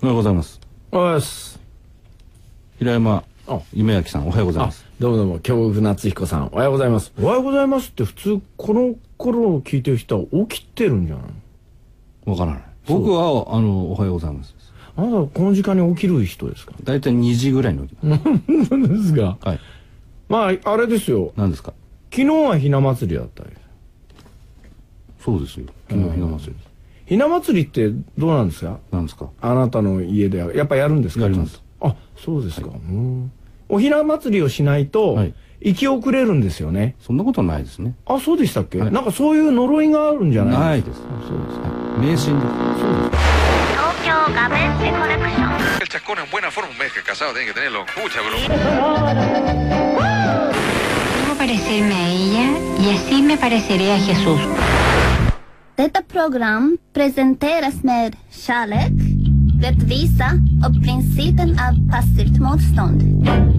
おはようございます。おはようございます。平山あ夢明さん、おはようございあます。、どうもどうも、京極夏彦さん、おはようございます。おはようございますって普通、この頃を聞いてる人は起きてるんじゃない？わからない。僕は、あの、おはようございます。あなたこの時間に起きる人ですか？だいたい2時ぐらいに起きます。何ですか？はい。まあ、あれですよ。何ですか？昨日はひな祭りだったり。そうですよ。昨日ひな祭り。ひな祭りってどうなんですか？何ですか？あなたの家ではやっぱやるんですか？やりますあ、そうですか。うんおひな祭りをしないと、はい生き遅れるんですよね。そんなことないですね。あ、そうでしたっけ、はいなんかそういう呪いがあるんじゃない？ないです。そうですか。迷信です。東京ガベッセコレクション El chascón en buena forma, un mes que casado tiene que tenerlo. Pucha, bro. Debo parecerme a ella y así me pareceré a Jesús. Detta program presenteras med kärlek, rättvisa och principen av passivt motstånd.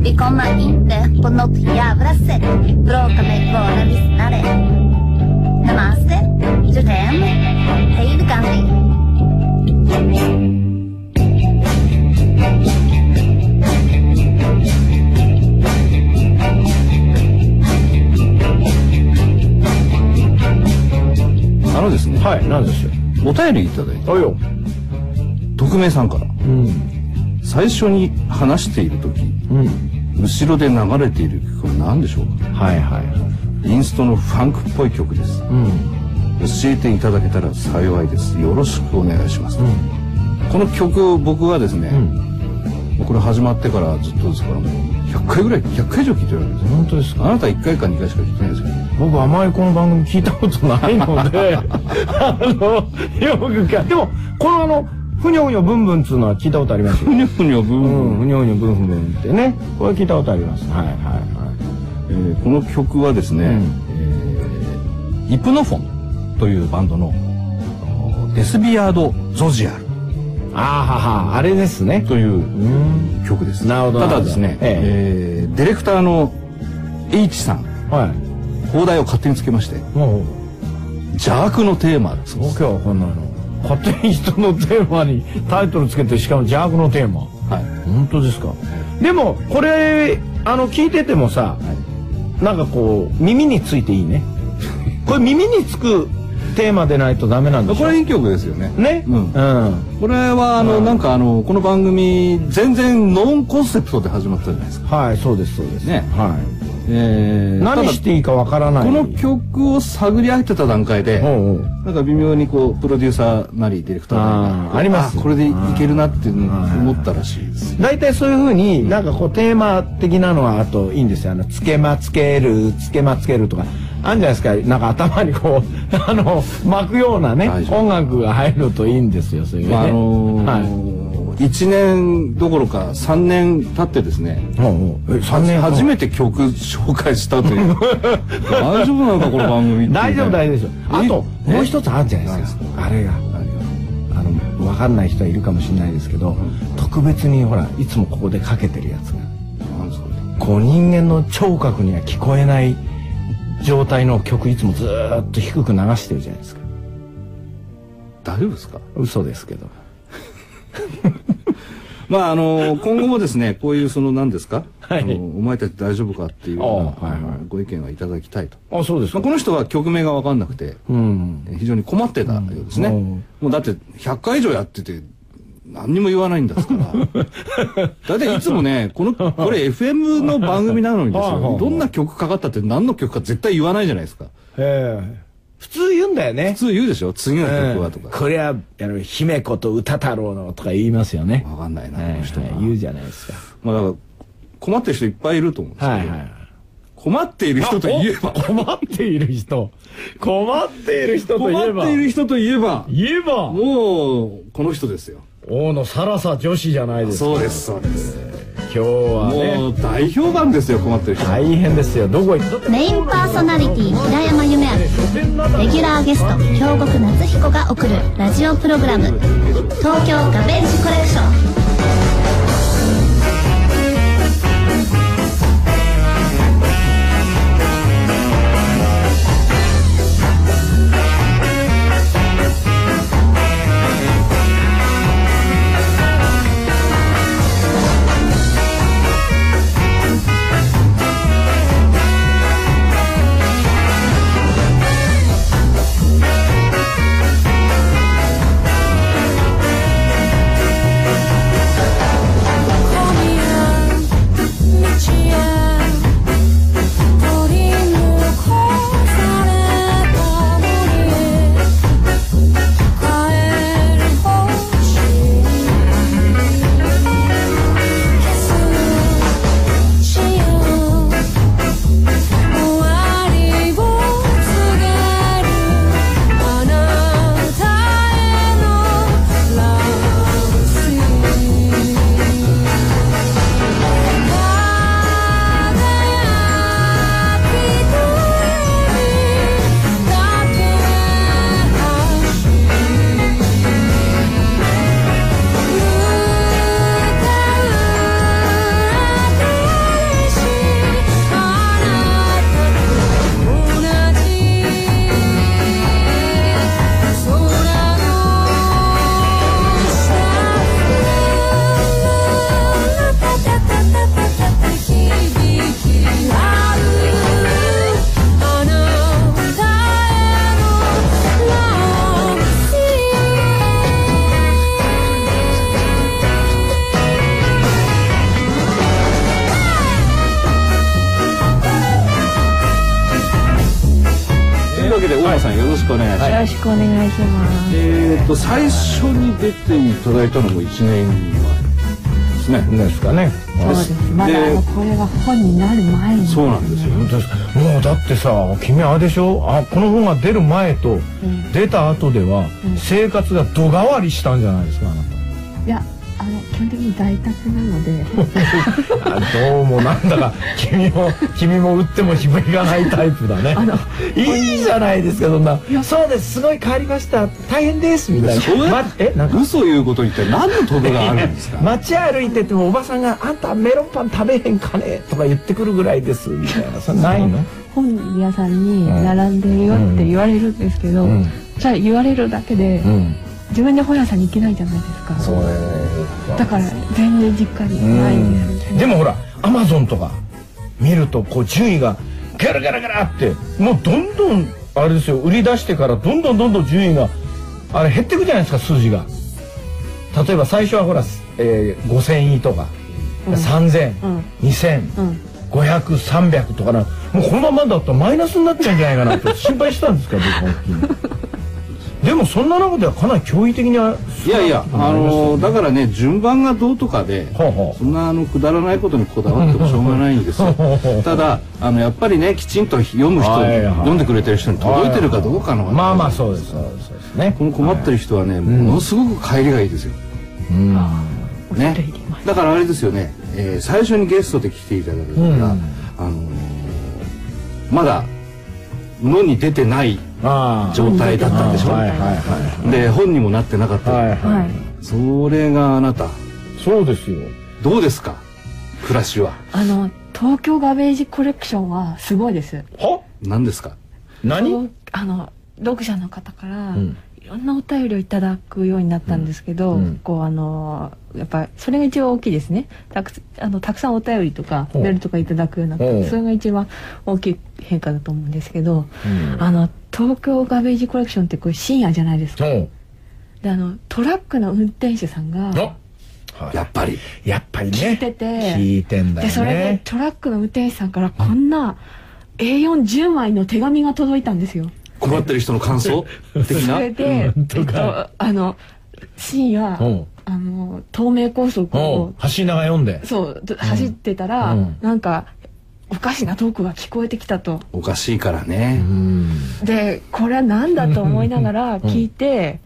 Vi kommer inte på något jävla sätt bråka med våra lyssnare. Namaste, Jodem, hej Gandhi. あのですね、はい、なんですよ。お便りいただいて、あよ。匿名さんから、うん。最初に話している時、うん。後ろで流れている曲は何でしょうか？はいはい。インストのファンクっぽい曲です。うん。教えていただけたら幸いです。よろしくお願いします。この曲僕はですね、これ始まってからずっとですからもう100回ぐらい100回以上聞いてるわけですよ。本当ですか？あなた1回か2回しか聞いてないですよ。僕あまりこの番組聞いたことないので あのよくかでもこのあのふにょふにょブンブンっつうのは聞いたことありますよ。ふにょふにょブンブンうんふにょふにょブンブンってね。これ聞いたことあります。はいはいはい。えーこの曲はですね、うん。えーイプノフォンというバンドのデスビアード・ゾジアルあーははあれですね。といううん。曲です。なるほど。ただですね、ええ。ーディレクターの H さんはい。放題を勝手につけまして邪悪のテーマです。東京はこんなの勝手に人のテーマにタイトルつけてしかも邪悪のテーマ。はい。本当ですか。でもこれあの聞いててもさ、なんかこう耳についていいね。これ耳につくテーマでないとダメなんでこれいい曲ですよね。ね？うん。うん。これはあの、なんかあのこの番組全然ノンコンセプトで始まったじゃないですか。はいそうですそうです。ね。はえー、い何していいかわからない。この曲を探り当てた段階で、なんか微妙にこうプロデューサーなりディレクターなりあります。これでいけるなって思ったらしいです大体そういうふうになんかこうテーマ的なのはあといいんですよ。あのつけまつけるつけまつけるとかあるんじゃないですか。なんか頭にこう あの巻くようなね音楽が入るといいんですよそういうね、まああのーはい。1年どころか3年経ってですね。おうおう。え3年初めて曲紹介したという。大丈夫なのかこの番組大丈夫大丈夫ですよ。あとえ？もう一つあるじゃないですか。あれが。あの分かんない人はいるかもしれないですけど、特別にほらいつもここでかけてるやつが。こう人間の聴覚には聞こえない状態の曲いつもずーっと低く流してるじゃないですか。大丈夫ですか？嘘ですけど。まああの今後もですねこういうその何ですか、はい。あのお前たち大丈夫かっていうはいはい。ご意見はいただきたいと、あそうですまあ、この人は曲名が分かんなくてうん。非常に困ってたようですね、うん。もうだって100回以上やってて何にも言わないんですから。だいたいいつもねこのこれ FM の番組なのにですよ。どんな曲かかったって何の曲か絶対言わないじゃないですか。ええ。普通言うんだよね。普通言うでしょ？次の曲はとか、これはあの姫子と歌太郎のとか言いますよね。分かんないな、はいこの人は、はい言うじゃないですか。まあだから困ってる人いっぱいいると思うんですけど、はいはい。困っている人といえば。困っている人。困っている人といえば。困っている人といえば。言えば。もうこの人ですよ大野サラサ女子じゃないですか。そうですそうです。今日はね。もう大評判ですよ困ってる人。大変ですよ。どこ行った？メインパーソナリティ平山夢明。レギュラーゲスト京極夏彦が送るラジオプログラム「東京ガベージコレクション」くお願いします。えっ、と最初に出ていただいたのも1年前ですね。ですかねそうです。まだあのこれが本になる前に。そうなんですよ。もうだってさ君あれでしょ？あこの本が出る前と出た後では生活が度変わりしたんじゃないですか基本的に在宅なので。あどうもなんだか君も君も打っても響かないタイプだね。いいじゃないですかそんな「そうですすごい変わりました。大変です」みたいな、ま、えなんか？嘘言うことに一体何の得があるんですか？街歩いててもおばさんが「あんたメロンパン食べへんかね?」とか言ってくるぐらいですみたいな。それないの？本屋さんに並んでるよって言われるんですけど、うん。じゃあ言われるだけで、うん自分で本屋さんに行けないじゃないですか。それだから全然実家にないんです。でもほらアマゾンとか見るとこう順位がガラガラガラってもうどんどんあれですよ売り出してからどんどんどんどん順位があれ減ってくじゃないですか数字が。例えば最初はほら、えー、5000位とか、3000、うん。2000、うん。500300とかなもうこのままだとマイナスになっちゃうんじゃないかなって心配したんですか僕でもそんな中ではかなり驚異的にはいやいや、あのだからね順番がどうとかで、そんなあのくだらないことにこだわってもしょうがないんですよ。ただあのやっぱりねきちんと読む人、読んでくれてる人に届いてるかどうかの話まあまあそうですそうです。ね。この困ってる人はね、ものすごく帰りがいいですよ、うん。ね、だからあれですよね、えー最初にゲストで来ていただいた時は、あのーまだ野に出てない状態だったんでしょ、はいはいはで本にもなってなかった、いはいはい。はい。それがあなた。そうですよ。どうですか？暮らしは。あの東京ガベージコレクションはすごいです。は？何ですか？何？あの読者の方から、ん。いろんなお便りをいただくようになったんですけど、うん。うんこうあのやっぱりそれが一番大きいですね。たくあのたくさんお便りとかメールとかいただくようになっほう。てそれが一番大きい変化だと思うんですけど、うん。あの東京ガベージコレクションってこれ深夜じゃないですか。であのトラックの運転手さんがやっぱり。やっぱりね。聞いてて聞いてんだよね。でそれでトラックの運転手さんからこんな A410 枚の手紙が届いたんですよ。困ってる人の感想？的な？それで、え本っとあの深夜う。んあの東名高速おをう。橋長読んで。そうど走ってたら、うん。なんかおかしなトークが聞こえてきたと。おかしいからね、でこれは何だと思いながら聞いて、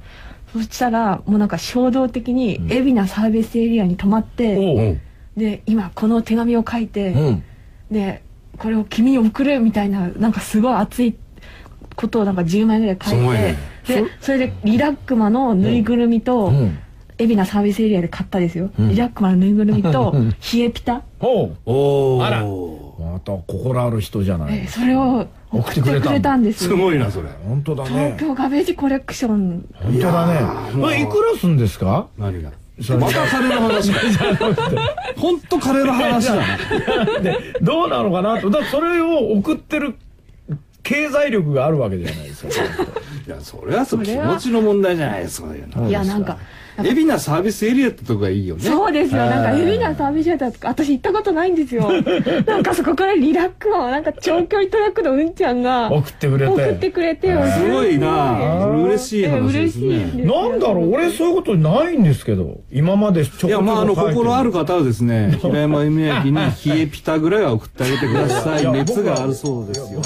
そしたらもうなんか衝動的に海老名サービスエリアに泊まって、で今この手紙を書いて、うん。でこれを君に送るみたいななんかすごい熱いことをなんか10枚ぐらい書いて、でそれでリラックマのぬいぐるみと、うん。海老名サービスエリアで買ったですよ、ん。リラックマのぬいぐるみとうん。冷えピタ、おう。おおあら。また心ある人じゃない。えそれを送ってくれたんですすよごいなそれ。本当だ東ね京ガベージコレクション。本当だね。これいくらすんですか？何が？また金の話。か本当金の話だな でどうなのかなと。だそれを送ってる経済力があるわけじゃないですか。いやそれはそう気持ちの問題じゃないですかいやなんか海老名サービスエリアってとこがいいよね。そうですよ。なんか海老名サービスエリアとか私行ったことないんですよ。なんかそこからリラックマをなんか長距離トラックのうんちゃんが送ってくれ送っててくれてすごいな。嬉しいえ話です嬉しいんね。なんだろう。俺そういうことないんですけど。今までちょこちょこいやまああの心ある方はですね 平山夢明に冷えピタぐらいは送ってあげてください。や熱があるそうですよ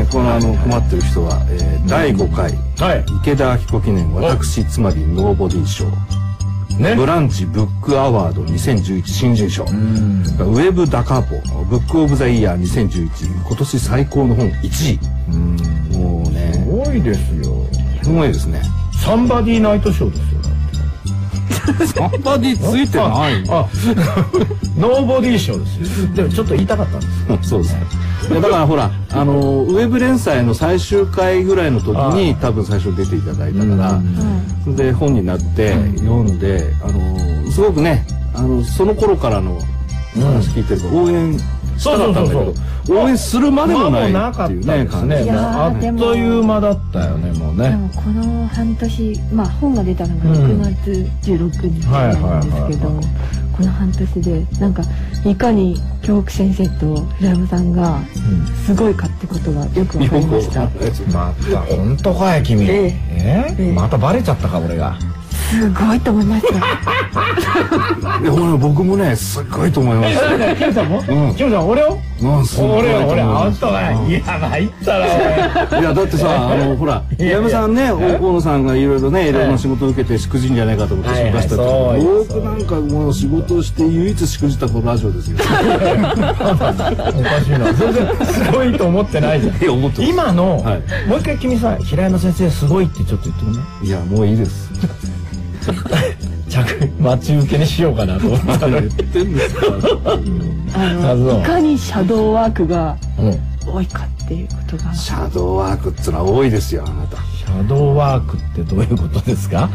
ねこのあの困ってる人は、えー第5回はい。池田明子記念私つまりノーボディ賞ね。ブランチブックアワード2011新人賞。ウェブダカポブックオブザイヤー2011今年最高の本1位。もうね。すごいですよ。すごいですね。サンバディナイトショーですよサンバディついてない。あ ノーボディーショーですよ。でもちょっと言いたかったんです そうです。ねいやだからほらあのウェブ連載の最終回ぐらいの時に多分最初出ていただいたから、で本になって読んであのすごくねあのその頃からの話聞いてると応援したかったんだそうそうけど応援するまでもないなかっいうってたですね。感じ。ね。いやーもうあっという間だったよね、もうね。でもこの半年まあ本が出たのがうん6月16日はいはいなんですけど、はいはいこの半年でなんかいかに京北先生と平山さんがすごいかってことがよくわかりました。また、本当かい、君。ええ？ええまたバレちゃったか、俺が。すごいと思いました。いやほら僕もねすっごいと思います。え、キムさんも？うん。キムさん、俺を？うんすごい俺よ、俺、と思いあんますたが、いや、参ったな、い。やだってさあのほら山さんね大野さんがいろいろねいろんな仕事を受けてしくじんじゃないかと思って心配した僕なんかもう仕事をして唯一しくじったこのラジオですよ。おかしいな。全然、すごいと思ってないじゃん。いや思ってます。今の、はい。もう一回君さ、平山先生すごいってちょっと言ってくんね。い？やもういいです。着、待ち受けにしようかなと思ったの言っに。てんですいかにシャドーワークがうん。多いかっていうことが。シャドーワークってのは多いですよあなたシャドーワークってどういうことですか？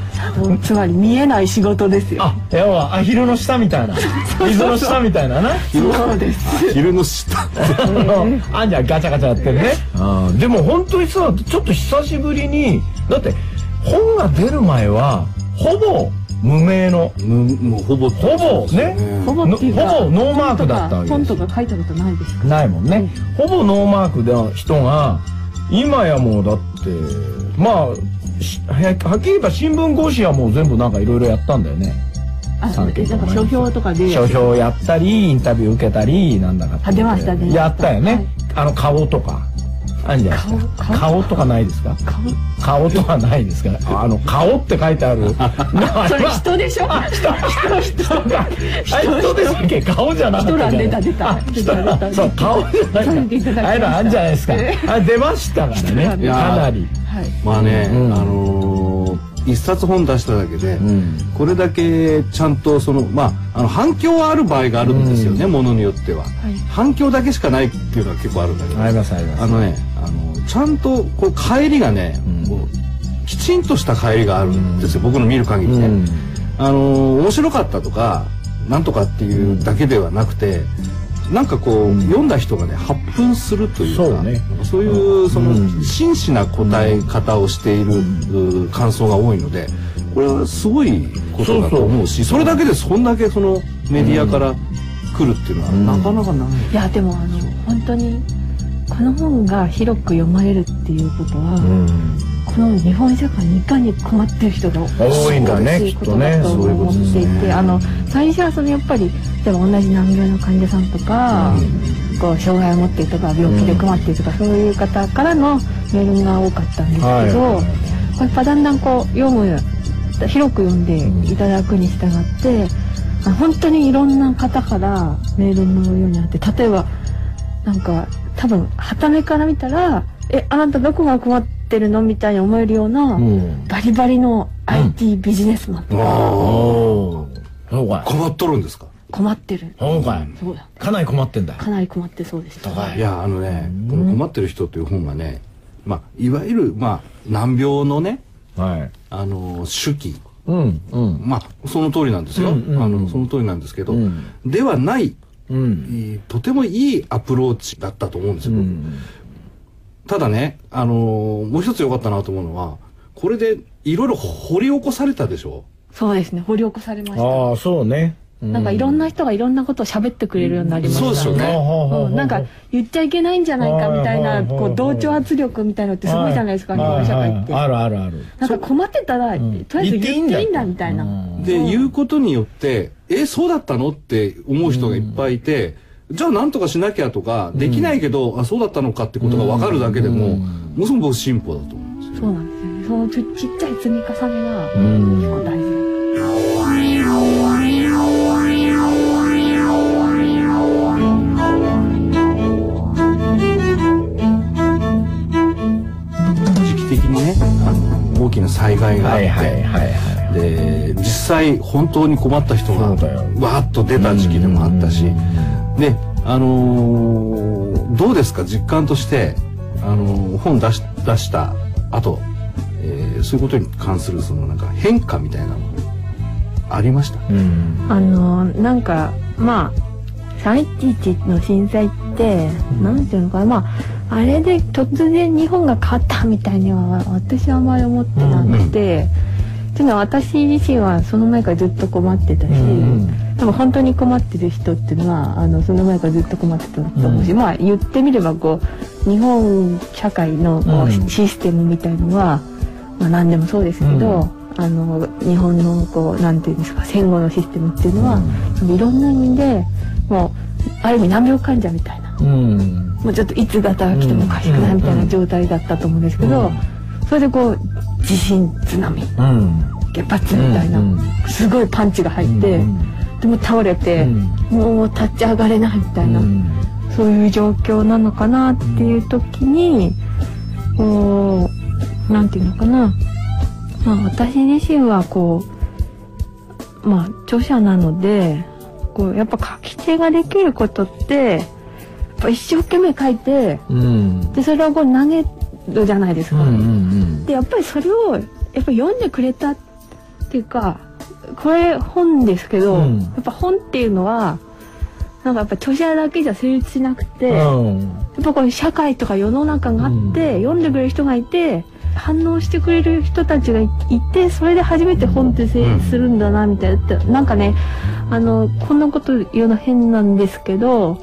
つまり見えない仕事ですよ。あ、要はアヒルの下みたいな。水の下みたいなな。そうです。昼の下あんじゃんガチャガチャやってるね。でも本当にさ、ちょっと久しぶりに、だって本が出る前は、ほぼ無名の、むもうほぼほぼねほぼっていうかほぼノーマークだったわけ本ですとか書いたことないですか？ないもんね。ほぼノーマークの人が、今やもうだって、まあ、しははっきり言えば新聞合紙はもう全部なんかいろいろやったんだよね。あ、三件なんか書評とかで。書評やったり、インタビュー受けたり、なんだかってやったよね。はいあの、顔とか。あんじゃないですか。顔顔？とかないですか？顔？顔とかないですか？あの、顔って書いてある。それ人でしょ？人、人、人。あ人でしたっけ？顔じゃなかったじゃない？人ら出た出たあ出た出たそう、顔じゃないか。ああいうのあじゃないですか。あ出ましたからね。かなり。はい。まあね、うんあのー一冊本出しただけで、ん。これだけちゃんとそのまああの反響はある場合があるんですよね、ものによっては、い。反響だけしかないっていうのは結構あるんだけどありますあります。あのねあのちゃんとこう帰りがね、うん。こうきちんとした帰りがあるんですよ、僕の見る限りね、うん。あの面白かったとかなんとかっていうだけではなくてなんかこう、読んだ人がね発奮するというかそうね。そういうその、うん真摯な答え方をしている、う感想が多いのでこれはすごいことだと思うしそれだけでそんだけそのメディアから来るっていうのは、うん。なかなかない。いや、でもあの、本当に、この本が広く読まれるっていうことは、うんこの日本社会にいかに困ってる人が多いんだねきっとねことだとそういうこと思っていて、あの最初はそのやっぱり例えば同じ難病の患者さんとか、こう障害を持っているとか病気で困っているとか、そういう方からのメールが多かったんですけど、はい。やっぱだんだんこう読む広く読んでいただくに従って、あ本当にいろんな方からメールのようになって例えばなんか多分傍目から見たら「えあなたどこが困ってるの?」みたいに思えるような、うん。バリバリの IT ビジネスマンとかおー。そうかい。困っとるんですか？困ってるそうかい。そうだかなり困ってんだ。かなり困ってそうでしたはいいやあのねこの「困ってる人」という本はね、まあ、いわゆる、まあ、難病のねはい。あの手記うん、うん。まあその通りなんですよ、うんうんうんあのその通りなんですけど、うんではないうん。とてもいいアプローチだったと思うんですよ、うん。ただねあのーもう一つ良かったなと思うのはこれでいろいろ掘り起こされたでしょ？そうですね。掘り起こされました。ああ、そうね。なんかいろんな人がいろんなことを喋ってくれるようになりましたそうですよねうんなんか言っちゃいけないんじゃないかみたいなこう同調圧力みたいなのってすごいじゃないですか日は本社会って。はい。あるあるある。なんか困ってたらとりあえず言っていいんだみたいな。で、言うことによってえそうだったの？って思う人がいっぱいいて、じゃあ何とかしなきゃとか、できないけどあそうだったのかってことが分かるだけでも、ものすごく僕進歩だと思うんですよ。そうなんですよ。ねそのちっちっちゃい積み重ねがうん。結構大事時期的にねあの大きな災害があって、はいはいはいはで実際本当に困った人がわっと出た時期でもあったしであのーどうですか？実感として、あのー本出し出した後、えーそういうことに関するそのなんか変化みたいなのありました？い。うん。あのなんかまあ311の震災って、なんていうのかな？まああれで突然日本が変わったみたいには私はあまり思ってなくて、っていうのは私自身はその前からずっと困ってたし、うん多分本当に困ってる人っていうのはあのその前からずっと困ってたと思うし、まあ言ってみればこう日本社会のこう、うん。システムみたいのは、まあ、何でもそうですけど、うあの日本のこうなんていうんですか戦後のシステムっていうのは、いろんな意味でもうある意味難病患者みたいな。うん。もうちょっといつガタが来てもおかしくないみたいな状態だったと思うんですけど、それでこう地震津波うん原発みたいな、うんすごいパンチが入って、でも倒れて、うん。もう立ち上がれないみたいな、そういう状況なのかなっていう時にこうなんていうのかな、まあ、私自身はこうまあ著者なのでこうやっぱ書き手ができることってやっぱ一生懸命書いてうん。でそれをこう投げるじゃないですか。うんうんでやっぱりそれをやっぱ読んでくれたっていうかこれ本ですけど、うん。やっぱ本っていうのはなんかやっぱ著者だけじゃ成立しなくて、やうん。っぱこういう社会とか世の中があって、読んでくれる人がいて反応してくれる人たちがいいてそれで初めて本って成立するんだなみたいな、なんかねあのこんなこと言うの変なんですけど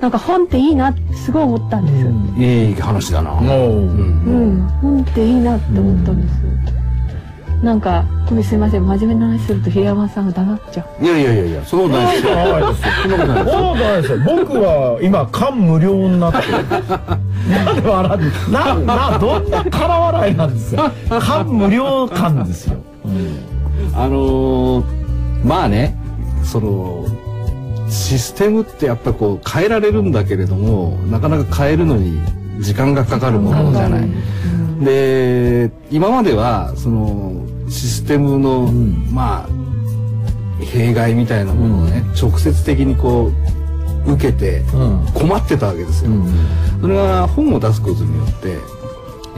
なんか本っていいなってすごい思ったんです。いい話だな。うん、本っていいなって思ったんです。なんか、ごめんすいません、真面目な話すると平山さんが黙っちゃう。いやいやいやいや、そんなことないですよ。そんなことないですよ。ないですよ。僕は今感無量になってる。なんで笑うな、な、どんな空笑いなんですよ。感無量感ですよ。あのーまあね、その、システムってやっぱりこう変えられるんだけれども、なかなか変えるのに時間がかかるものじゃない。で、今までは、その、システムの、まあ、弊害みたいなものをね、直接的にこう、受けてうん。困ってたわけですよ。それが本を出すことによって、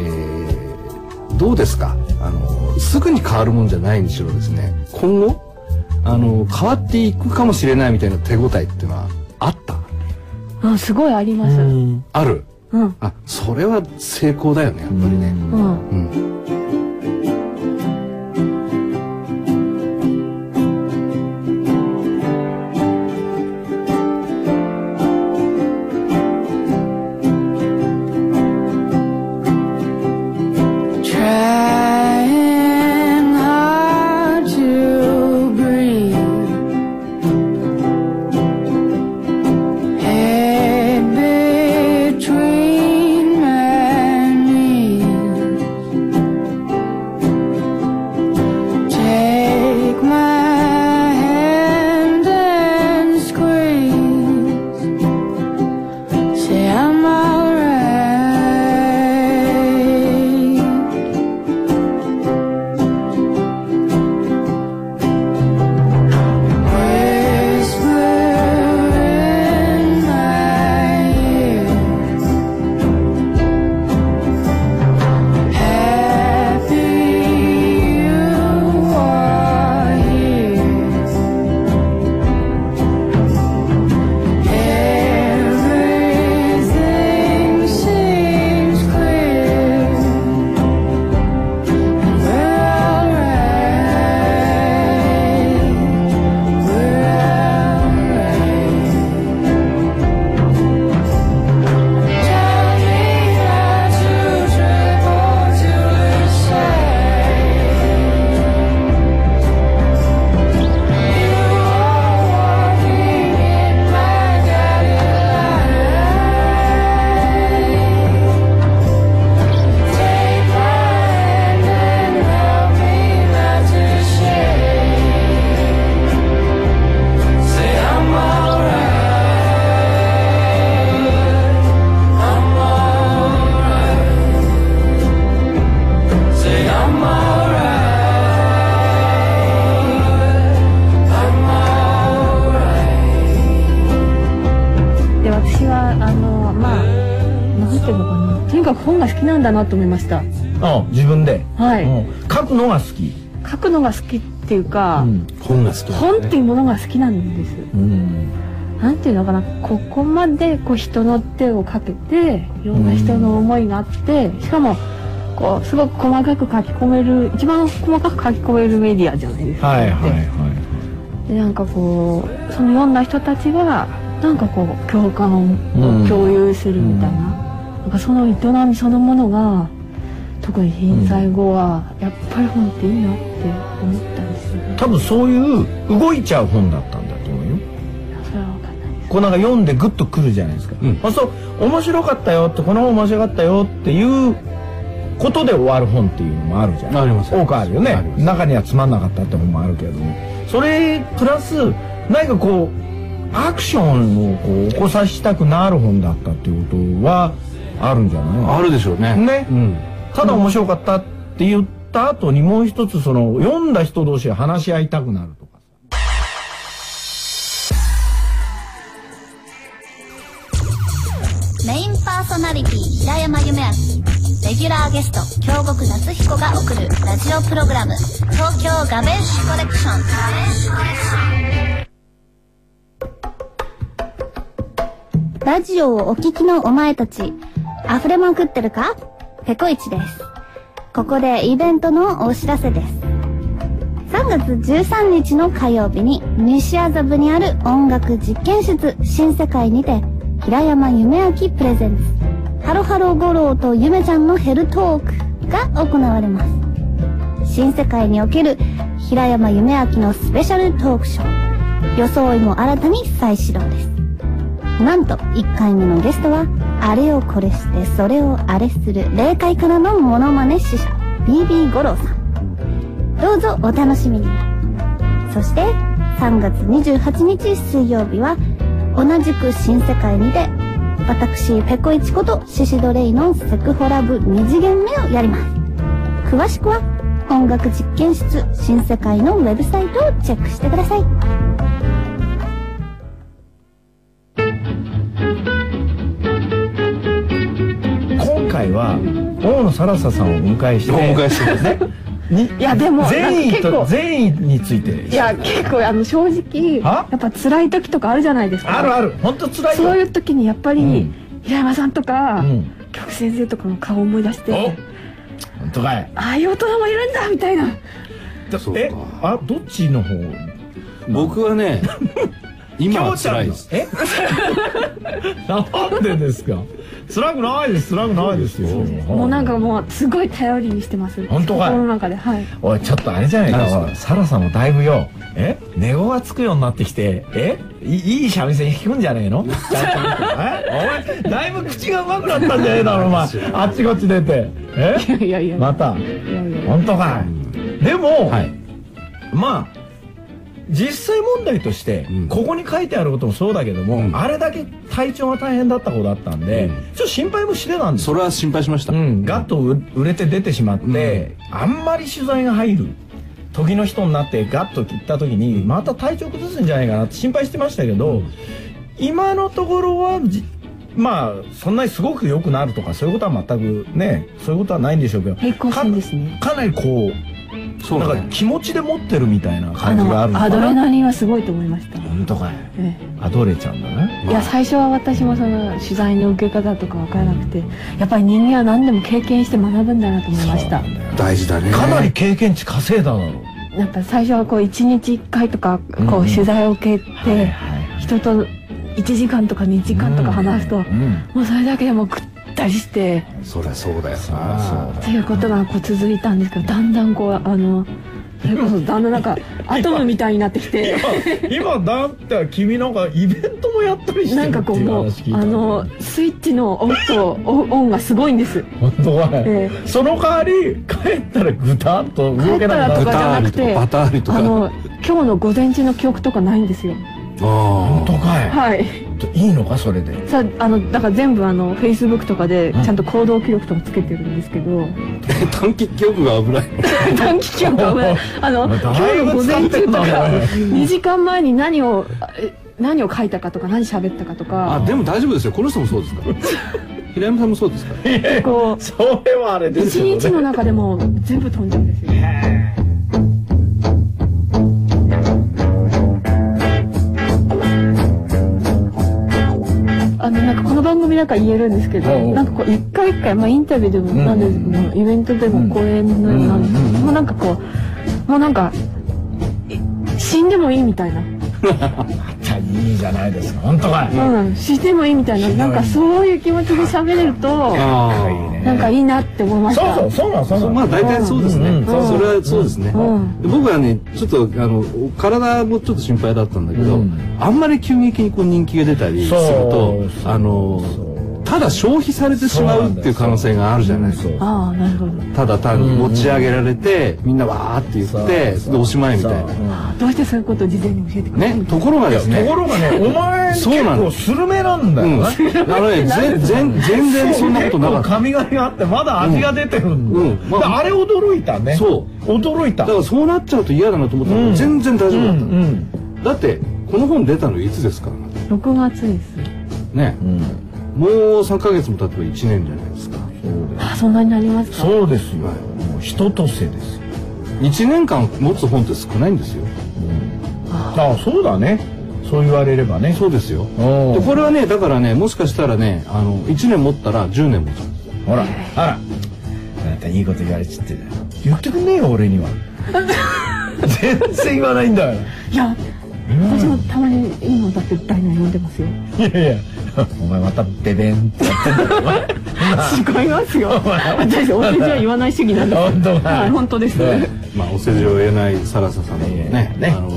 えーどうですか？あのすぐに変わるもんじゃないにしろですね今後あの変わっていくかもしれないみたいな手応えっていうのはあった？あ、すごいあります。うん。ある？うん。あそれは成功だよねやっぱりね。うん。Trying だなと思いました。あ、自分で？はい。うん書くのが好き。書くのが好きっていうか、うん本が好きなんだね本っていうものが好きなんです。うん。なんていうのかな？ここまでこう人の手をかけていろんな人の思いがあってしかもこうすごく細かく書き込める一番細かく書き込めるメディアじゃないですか。はいはいではでなんかこうその読んだ人たちがなんかこう共感うんを共有するみたいな,、なんかその営みそのものが特に震災後はやっぱり本っていいなって思ったんですよねい。多分そういう動いちゃう本だったんだと思うよ。それは分かんないですこうなんか読んでグッとくるじゃないですか。うんあそう面白かったよってこの本面白かったよっていうことで終わる本っていうのもあるじゃん。あります多くあるよね中にはつまんなかったって本もあるけれどもそれプラス何かこうアクションをこう起こさせたくなる本だったっていうことはあるんじゃない？あるでしょうね。ねうん。ただ面白かったって言った後にもう一つその読んだ人同士が話し合いたくなるとかメインパーソナリティ平山夢明レギュラーゲスト京極夏彦が送るラジオプログラム東京ガベッシュコレクションラジオをお聞きのお前たち溢れまくってるか？ペコイチです。ここでイベントのお知らせです。3月13日の火曜日に西麻布にある音楽実験室新世界にて平山夢明プレゼンツハロハロ五郎とゆめちゃんのヘルトークが行われます。新世界における平山夢明のスペシャルトークショー。装いも新たに再始動です。なんと1回目のゲストはあれをこれしてそれをあれする霊界からのモノマネ師者 BB 五郎さん。どうぞお楽しみに。そして3月28日水曜日は同じく新世界にて私ペコイチことシシドレイのセクホラブ2次元目をやります。詳しくは音楽実験室新世界のウェブサイトをチェックしてください。大野サラサさんをお迎えして。お迎えしてますね。にいやでも善意と善意について。いや結構あの正直は？やっぱ辛い時とかあるじゃないですか。あるある。本当辛いよ。そういう時にやっぱり、うん。平山さんとか、うん。局先生とかの顔を思い出してお本当かい。ああいう大人もいるんだみたいな。そうか。えあどっちの方？僕はね、今は辛いです。え？なんでですか？辛くないです。辛くないですよ。もうなんかもうすごい頼りにしてます。本当かい？心の中で。はい。おいちょっとあれじゃない何ですかかサラさんもだいぶよ。え？寝語がつくようになってきて。え？いいい三味線弾くんじゃねえの？え？お前だいぶ口がうまくなったんじゃねえだろお前。あっちこっち出て。え？いやいや。また。いやいや。本当かい？でも、はい。まあ実際問題として、うん。ここに書いてあることもそうだけども、うん。あれだけ体調が大変だった子だったんで、うん。ちょっと心配もしてたんですよ。それは心配しました。うん、ガッと売売れて出てしまって、あんまり取材が入る時の人になってガッと切った時にまた体調崩すんじゃないかなって心配してましたけど、今のところはじまあそんなにすごく良くなるとかそういうことは全くねそういうことはないんでしょうけどね。かかなりこうなんかそうだね。気持ちで持ってるみたいなあ感じがあるののアドレかなナリンはすごいと思いました、本当かい。えアドレちゃんだねえいや最初は私もその取材の受け方とか分からなくてやっぱり人間は何でも経験して学ぶんだなと思いました。大事だね。かなり経験値稼いだだろう。やっぱ最初はこう1日1回とかこう取材を受けて、人と1時間とか2時間とか話すと、うん。もうそれだけでもうぐったりして。そりゃそうだよそう。な。っていうことがこう続いたんですけどだんだんこうあの それこそだんだんなんかアトムみたいになってきて。今だって君なんかイベントもやったりしてなんかこうもうあのスイッチのオフとオオンがすごいんです。本当かい、えその代わり帰ったらぐたっと動けなくなる。帰ったらとかじゃなくてバターリとか。あの今日の午前中の記憶とかないんですよ。本当かい、はいいいのかそれで？さあのだから全部あのフェイスブックとかでちゃんと行動記録とかつけてるんですけど、短期記憶が危ない。短期記憶は危ない。あの今だいぶ日の午前中とかお前2時間前に何をえ何を書いたかとか何喋ったかとあ、かでも大丈夫ですよ。この人もそうですか？ら。平山さんもそうですか？ら。こうそれはあれです一よね。日の中でも全部飛んじゃうんですよ番組だから言えるんですけど、うんうんなんかこう一回一回、まあ、インタビューでも、んなんでもイベントでも講演のなんですけど、うんうん。もうなんかこうもうなんかい死んでもいいみたいな、いいじゃないですか。本当かい。うん、死んでもいいみたいな。なんかそういう気持ちで喋れるとなんかいいなって思いましそうたそうそうなのそうなまあ大体そうですね。うんうん。それはそうですね。うん。で僕はねちょっとあの体もちょっと心配だったんだけど、うん。あんまり急激にこう人気が出たりするとあのそうただ消費されてしまうっていう可能性があるじゃない。ですか。そうああなるほど。ただ単に持ち上げられて、みんなわーって言ってでおしまいみたいな。どうしてそういうことを事前に教えてくれるねところがですね。ところがねお前結そうなの。構スルメなんだうん、あよねのね 全全全然そんなことなかった。髪があってまだ味が出てるんだ、うん。うんまあれ驚いたね。そう。驚いた。だからそうなっちゃうと嫌だなと思ったら、うん全然大丈夫だった。の、うん。だってこの本出たのいつですか？6月です。ね。うん、うんもう3ヶ月も経てば1年じゃないですか。あそんなになりますか？そうですよ、はいもう人とせですよ、1年間持つ本って少ないんですよ。ああそうだね。そう言われればね。そうですよ。うん。でこれはねだからねもしかしたらねあの1年持ったら10年持つ。ほらあら。あなたいいこと言われちって言ってくんねえよ俺には。全然言わないんだよいや私もたまに今だってダイナ読んでますよ。いやいや お前またベベンってやってんだ違いますよ。私お世辞は言わない主義なんです。本当かはい本当です。ねまあお世辞を言えないサラサさんのねね。あの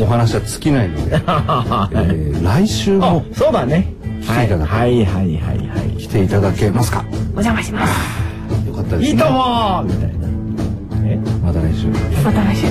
お話は尽きないので、えー来週あもそうだね。来ていただくはいはいはいはい。は来ていただけますか？お邪魔します。よかったですね。いいいともみたいな。え？また来週。また来週